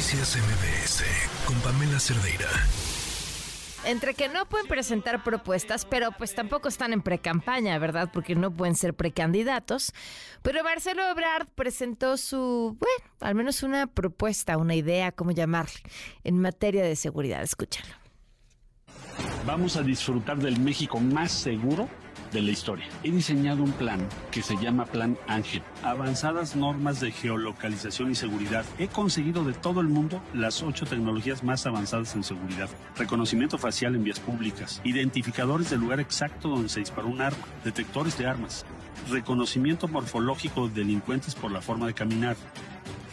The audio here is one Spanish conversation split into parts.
Noticias MBS con Pamela Cerdeira. Entre que no pueden presentar propuestas, pero pues tampoco están en precampaña, ¿verdad? Porque no pueden ser precandidatos. Pero Marcelo Ebrard presentó su, bueno, al menos una propuesta, una idea, cómo llamarle, en materia de seguridad. Escúchalo. Vamos a disfrutar del México más seguro de la historia. He diseñado un plan que se llama Plan Ángel. Avanzadas normas de geolocalización y seguridad. He conseguido de todo el mundo las ocho tecnologías más avanzadas en seguridad. Reconocimiento facial en vías públicas. Identificadores del lugar exacto donde se disparó un arma. Detectores de armas. Reconocimiento morfológico de delincuentes por la forma de caminar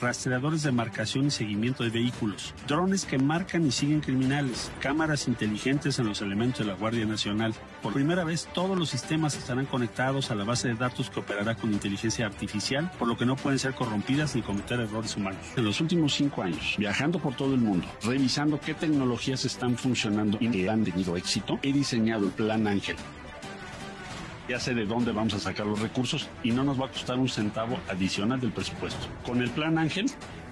rastreadores de marcación y seguimiento de vehículos, drones que marcan y siguen criminales, cámaras inteligentes en los elementos de la Guardia Nacional. Por primera vez todos los sistemas estarán conectados a la base de datos que operará con inteligencia artificial, por lo que no pueden ser corrompidas ni cometer errores humanos. En los últimos cinco años, viajando por todo el mundo, revisando qué tecnologías están funcionando y que han tenido éxito, he diseñado el Plan Ángel ya sé de dónde vamos a sacar los recursos y no nos va a costar un centavo adicional del presupuesto. Con el Plan Ángel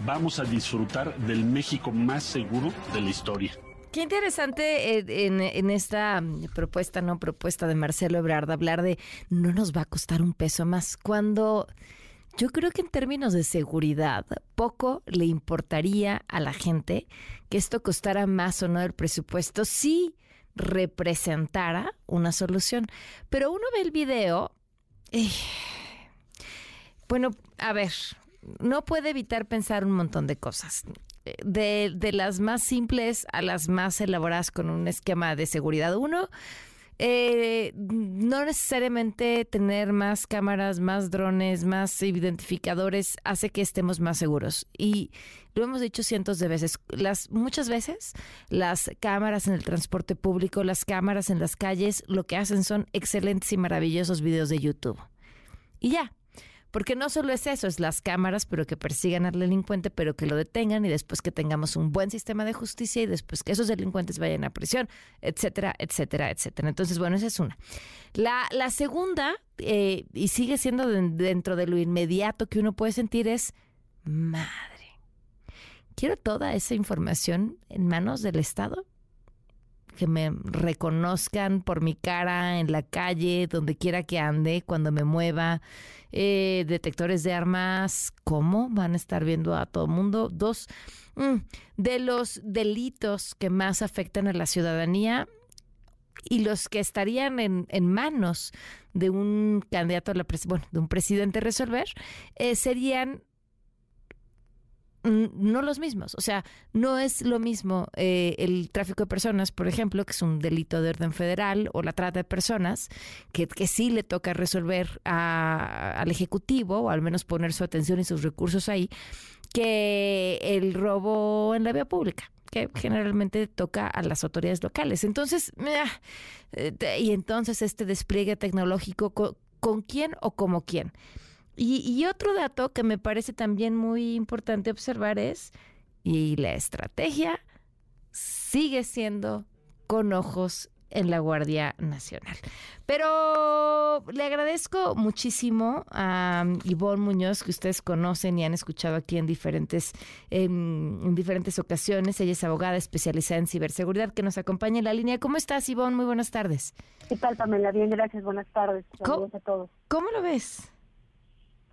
vamos a disfrutar del México más seguro de la historia. Qué interesante en, esta propuesta, no propuesta de Marcelo Ebrard, hablar de no nos va a costar un peso más, cuando yo creo que en términos de seguridad, poco le importaría a la gente que esto costara más o no del presupuesto. Sí, representara una solución. Pero uno ve el video, bueno, a ver, no puede evitar pensar un montón de cosas. De, de, las más simples a las más elaboradas con un esquema de seguridad. Uno, eh, no necesariamente tener más cámaras, más drones, más identificadores hace que estemos más seguros. Y lo hemos dicho cientos de veces. Las, muchas veces las cámaras en el transporte público, las cámaras en las calles, lo que hacen son excelentes y maravillosos videos de YouTube. Y ya, porque no solo es eso, es las cámaras, pero que persigan al delincuente, pero que lo detengan y después que tengamos un buen sistema de justicia y después que esos delincuentes vayan a prisión, etcétera, etcétera, etcétera. Entonces, bueno, esa es una. La, la segunda, eh, y sigue siendo dentro de lo inmediato que uno puede sentir, es madre. Quiero toda esa información en manos del Estado que me reconozcan por mi cara en la calle, donde quiera que ande, cuando me mueva. Eh, detectores de armas, ¿cómo van a estar viendo a todo mundo? Dos, mm, de los delitos que más afectan a la ciudadanía y los que estarían en, en manos de un candidato a la bueno, de un presidente resolver, eh, serían no los mismos. O sea, no es lo mismo eh, el tráfico de personas, por ejemplo, que es un delito de orden federal, o la trata de personas, que, que sí le toca resolver al Ejecutivo, o al menos poner su atención y sus recursos ahí, que el robo en la vía pública que generalmente toca a las autoridades locales. Entonces, eh, y entonces este despliegue tecnológico, ¿con quién o como quién? Y, otro dato que me parece también muy importante observar es, y la estrategia sigue siendo con ojos en la Guardia Nacional. Pero le agradezco muchísimo a Ivonne Muñoz, que ustedes conocen y han escuchado aquí en diferentes, en, diferentes ocasiones. Ella es abogada especializada en ciberseguridad, que nos acompaña en la línea. ¿Cómo estás, Ivonne? Muy buenas tardes. ¿Qué tal, Pamela? Bien, gracias. Buenas tardes. Saludos a todos. ¿Cómo lo ves?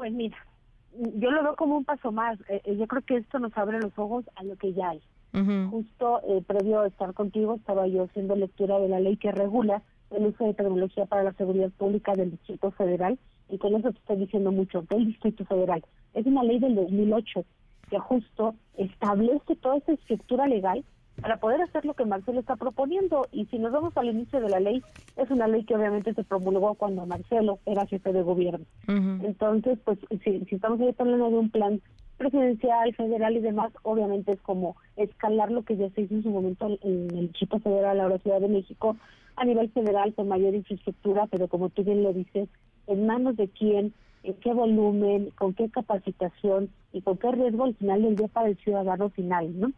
Pues mira, yo lo veo como un paso más. Eh, eh, yo creo que esto nos abre los ojos a lo que ya hay. Justo eh, previo a estar contigo estaba yo haciendo lectura de la ley que regula el uso de tecnología para la seguridad pública del Distrito Federal y con eso te estoy diciendo mucho, del Distrito Federal. Es una ley del 2008 que justo establece toda esa estructura legal para poder hacer lo que Marcelo está proponiendo. Y si nos vamos al inicio de la ley, es una ley que obviamente se promulgó cuando Marcelo era jefe de gobierno. Entonces, pues si, si estamos hablando de un plan presidencial, federal y demás, obviamente es como escalar lo que ya se hizo en su momento en el Distrito Federal, ahora Ciudad de México, a nivel federal con mayor infraestructura, pero como tú bien lo dices, en manos de quién, en qué volumen, con qué capacitación y con qué riesgo al final del día para el ciudadano final, ¿no?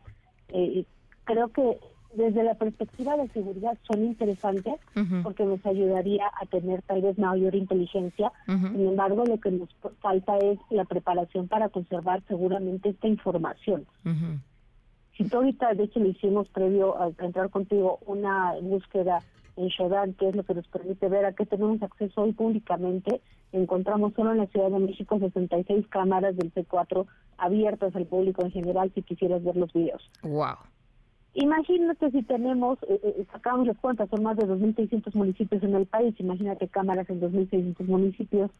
Eh, creo que desde la perspectiva de seguridad son interesantes porque nos ayudaría a tener tal vez mayor inteligencia. Sin embargo, lo que nos falta es la preparación para conservar seguramente esta información. Si tú ahorita, de hecho, le hicimos previo a entrar contigo una búsqueda en Shodan, que es lo que nos permite ver a qué tenemos acceso hoy públicamente, encontramos solo en la Ciudad de México 66 cámaras del C4 abiertas al público en general si quisieras ver los videos. Wow. Imagínate si tenemos, eh, eh, sacamos las cuentas, son más de 2.600 municipios en el país, imagínate cámaras en 2.600 municipios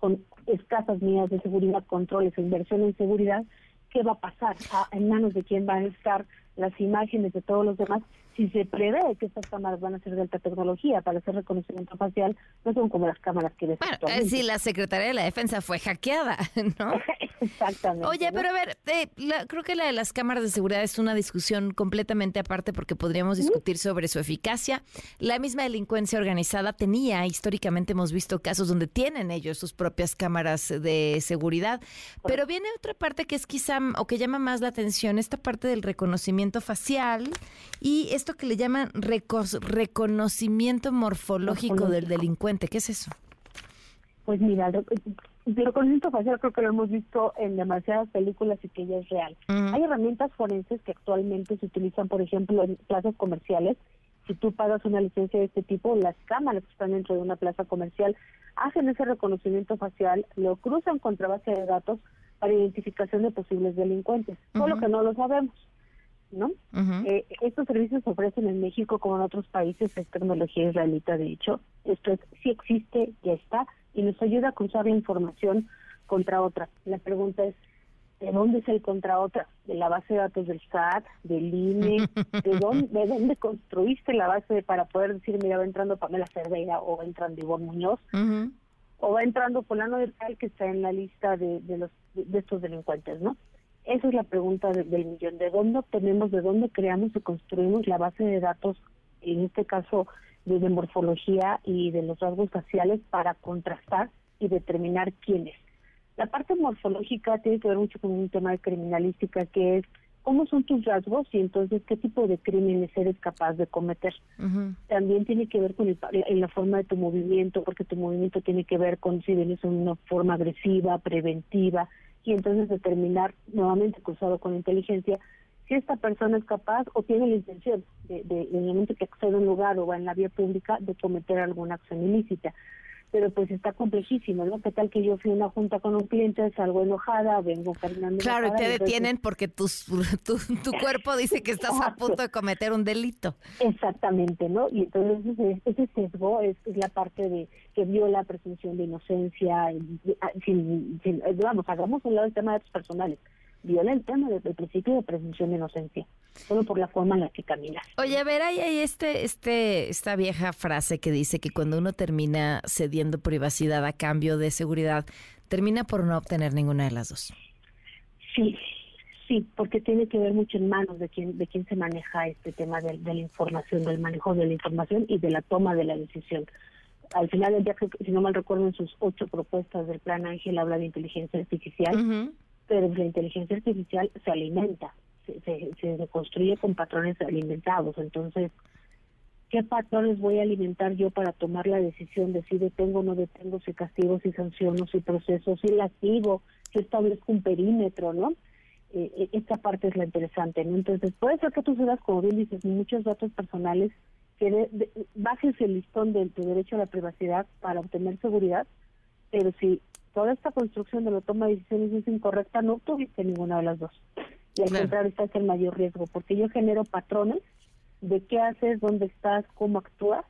con escasas medidas de seguridad, controles e inversión en seguridad, ¿qué va a pasar? Ah, ¿En manos de quién van a estar las imágenes de todos los demás? si se prevé que estas cámaras van a ser de alta tecnología para hacer reconocimiento facial, no son como las cámaras que ves bueno, eh, sí, la Secretaría de la Defensa fue hackeada, ¿no? Exactamente. Oye, pero a ver, eh, creo que la de las cámaras de seguridad es una discusión completamente aparte porque podríamos discutir sobre su eficacia. La misma delincuencia organizada tenía, históricamente hemos visto casos donde tienen ellos sus propias cámaras de seguridad, pero viene otra parte que es quizá, o que llama más la atención, esta parte del reconocimiento facial y es esto que le llaman reconocimiento morfológico del delincuente. ¿Qué es eso? Pues mira, el reconocimiento facial creo que lo hemos visto en demasiadas películas y que ya es real. Hay herramientas forenses que actualmente se utilizan, por ejemplo, en plazas comerciales. Si tú pagas una licencia de este tipo, las cámaras que están dentro de una plaza comercial hacen ese reconocimiento facial, lo cruzan contra base de datos para identificación de posibles delincuentes, solo que no lo sabemos. ¿no? Eh, estos servicios se ofrecen en México como en otros países, es tecnología israelita de hecho. Esto es, sí existe, ya está, y nos ayuda a cruzar la información contra otra. La pregunta es, ¿de dónde es el contra otra? ¿De la base de datos del SAT, del INE? ¿De dónde, de dónde construiste la base para poder decir, mira, va entrando Pamela Cerdeira o va entrando Ivonne Muñoz? O va entrando fulano del tal que está en la lista de, de los de estos delincuentes, ¿no? Esa es la pregunta del millón. ¿De dónde obtenemos, de dónde creamos y construimos la base de datos, en este caso de morfología y de los rasgos faciales, para contrastar y determinar quiénes? La parte morfológica tiene que ver mucho con un tema de criminalística, que es cómo son tus rasgos y entonces qué tipo de crímenes eres capaz de cometer. También tiene que ver con la forma de tu movimiento, porque tu movimiento tiene que ver con si vienes en una forma agresiva, preventiva, y entonces determinar nuevamente cruzado con inteligencia si esta persona es capaz o tiene la intención de, de, en el momento que accede a un lugar o va en la vía pública de cometer alguna acción ilícita. Pero pues está complejísimo, ¿no? ¿Qué tal que yo fui a una junta con un cliente, salgo enojada, vengo caminando Claro, y te detienen porque tu, tu, tu, cuerpo dice que estás a punto de cometer un delito. Exactamente, ¿no? Y entonces ese, sesgo es, es la parte de que viola la presunción de inocencia, sin, sin, vamos, hagamos un lado el tema de datos personales, viola el tema del, principio de presunción de inocencia, solo por la forma en la que camina. Oye, a ver, hay, hay este, este, esta vieja frase que dice que cuando uno termina cediendo privacidad a cambio de seguridad, termina por no obtener ninguna de las dos. Sí, sí, porque tiene que ver mucho en manos de quién, de quién se maneja este tema de la información, del manejo de la información y de la toma de la decisión al final del día, si no mal recuerdo, en sus ocho propuestas del Plan Ángel habla de inteligencia artificial, pero la inteligencia artificial se alimenta, se, se, construye con patrones alimentados. Entonces, ¿qué patrones voy a alimentar yo para tomar la decisión de si detengo o no detengo, si castigo, si sanciono, si proceso, si lastigo, si establezco un perímetro, ¿no? Eh, eh, esta parte es la interesante, ¿no? Entonces, puede ser que tú seas, como bien dices, muchos datos personales que bajes el listón de tu derecho a la privacidad para obtener seguridad, pero si toda esta construcción de la toma de decisiones es incorrecta, no tuviste ninguna de las dos. Y al contrario, está el mayor riesgo, porque yo genero patrones de qué haces, dónde estás, cómo actúas,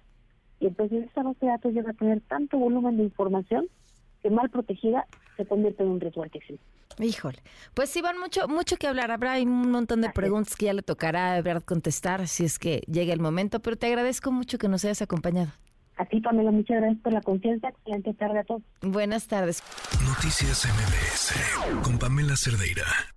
y entonces esa base de datos llega a tener tanto volumen de información que mal protegida se convierte en un riesgo altísimo. Híjole, pues sí van mucho, mucho que hablar. Habrá un montón de preguntas que ya le tocará ver contestar si es que llega el momento, pero te agradezco mucho que nos hayas acompañado. A ti, Pamela, muchas gracias por la confianza. Excelente tarde a todos. Buenas tardes. Noticias MBS con Pamela Cerdeira.